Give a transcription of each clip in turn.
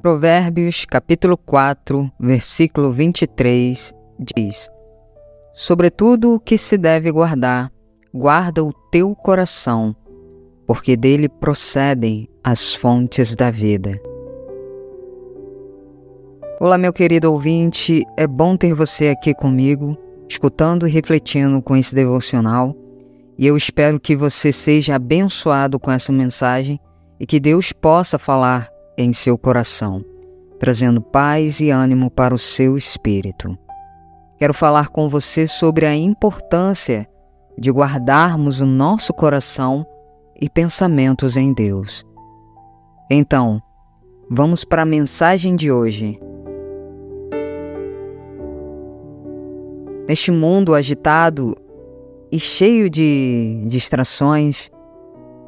Provérbios capítulo 4, versículo 23 diz: Sobretudo o que se deve guardar, guarda o teu coração, porque dele procedem as fontes da vida. Olá, meu querido ouvinte, é bom ter você aqui comigo, escutando e refletindo com esse devocional, e eu espero que você seja abençoado com essa mensagem e que Deus possa falar em seu coração, trazendo paz e ânimo para o seu espírito. Quero falar com você sobre a importância de guardarmos o nosso coração e pensamentos em Deus. Então, vamos para a mensagem de hoje. Neste mundo agitado e cheio de distrações,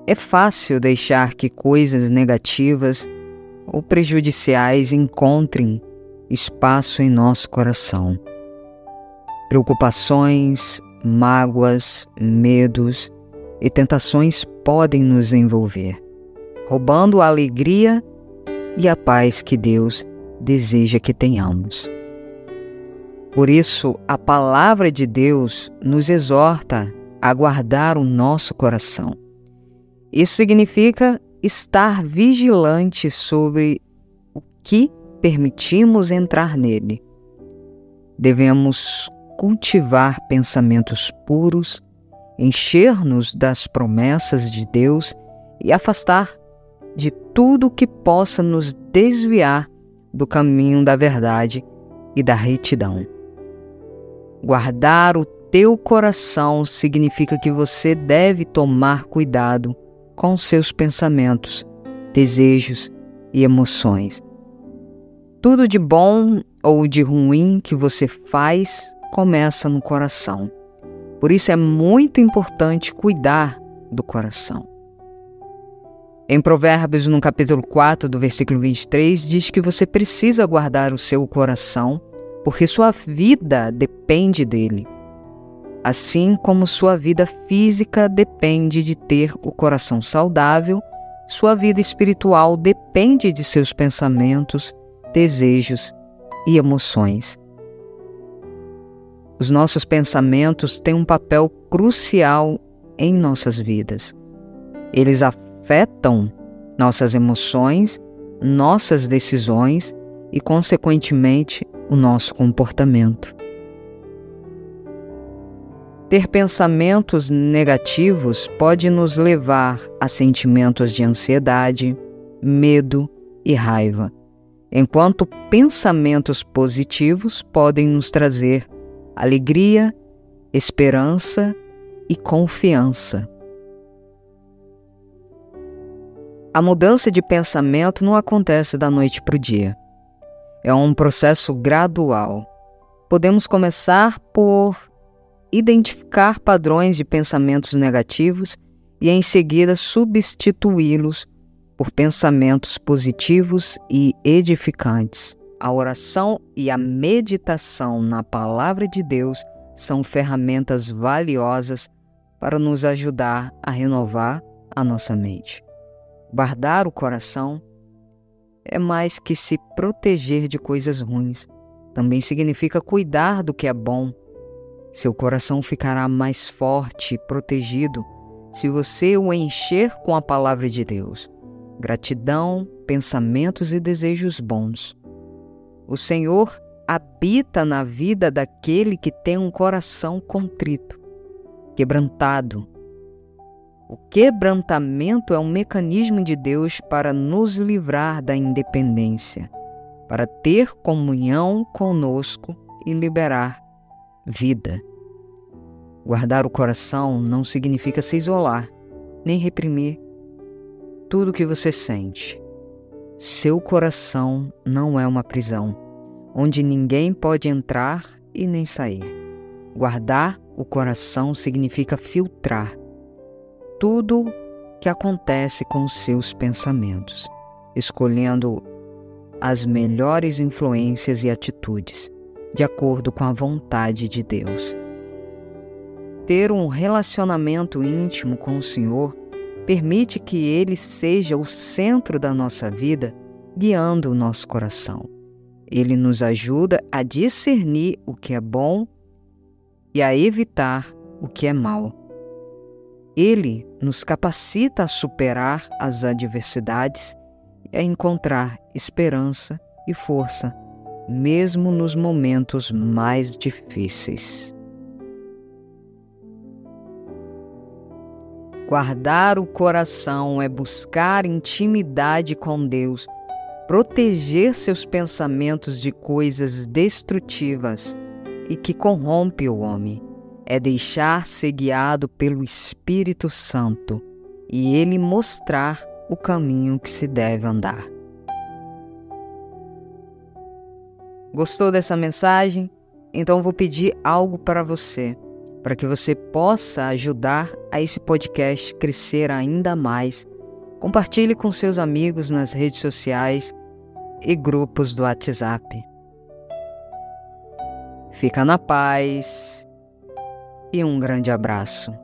é fácil deixar que coisas negativas ou prejudiciais encontrem espaço em nosso coração. Preocupações, mágoas, medos e tentações podem nos envolver, roubando a alegria e a paz que Deus deseja que tenhamos. Por isso, a palavra de Deus nos exorta a guardar o nosso coração isso significa estar vigilante sobre o que permitimos entrar nele. Devemos cultivar pensamentos puros, encher-nos das promessas de Deus e afastar de tudo que possa nos desviar do caminho da verdade e da retidão. Guardar o teu coração significa que você deve tomar cuidado com seus pensamentos, desejos e emoções. Tudo de bom ou de ruim que você faz começa no coração. Por isso é muito importante cuidar do coração. Em Provérbios, no capítulo 4, do versículo 23, diz que você precisa guardar o seu coração, porque sua vida depende dele assim como sua vida física depende de ter o coração saudável, sua vida espiritual depende de seus pensamentos, desejos e emoções. Os nossos pensamentos têm um papel crucial em nossas vidas. Eles afetam nossas emoções, nossas decisões e, consequentemente, o nosso comportamento. Ter pensamentos negativos pode nos levar a sentimentos de ansiedade, medo e raiva, enquanto pensamentos positivos podem nos trazer alegria, esperança e confiança. A mudança de pensamento não acontece da noite para o dia. É um processo gradual. Podemos começar por identificar padrões de pensamentos negativos e, em seguida, substituí-los por pensamentos positivos e edificantes. A oração e a meditação na Palavra de Deus são ferramentas valiosas para nos ajudar a renovar a nossa mente. Guardar o coração é mais que se proteger de coisas ruins. Também significa cuidar do que é bom seu coração ficará mais forte e protegido se você o encher com a palavra de Deus, gratidão, pensamentos e desejos bons. O Senhor habita na vida daquele que tem um coração contrito, quebrantado. O quebrantamento é um mecanismo de Deus para nos livrar da independência, para ter comunhão conosco e liberar vida. Guardar o coração não significa se isolar, nem reprimir tudo o que você sente. Seu coração não é uma prisão, onde ninguém pode entrar e nem sair. Guardar o coração significa filtrar tudo que acontece com os seus pensamentos, escolhendo as melhores influências e atitudes de acordo com a vontade de Deus. Ter um relacionamento íntimo com o Senhor permite que Ele seja o centro da nossa vida guiando o nosso coração. Ele nos ajuda a discernir o que é bom e a evitar o que é mal. Ele nos capacita a superar as adversidades e a encontrar esperança e força, mesmo nos momentos mais difíceis. Guardar o coração é buscar intimidade com Deus, proteger seus pensamentos de coisas destrutivas e que corrompe o homem. É deixar-se guiado pelo Espírito Santo e ele mostrar o caminho que se deve andar. Gostou dessa mensagem? Então vou pedir algo para você para que você possa ajudar a esse podcast crescer ainda mais. Compartilhe com seus amigos nas redes sociais e grupos do WhatsApp. Fica na paz e um grande abraço.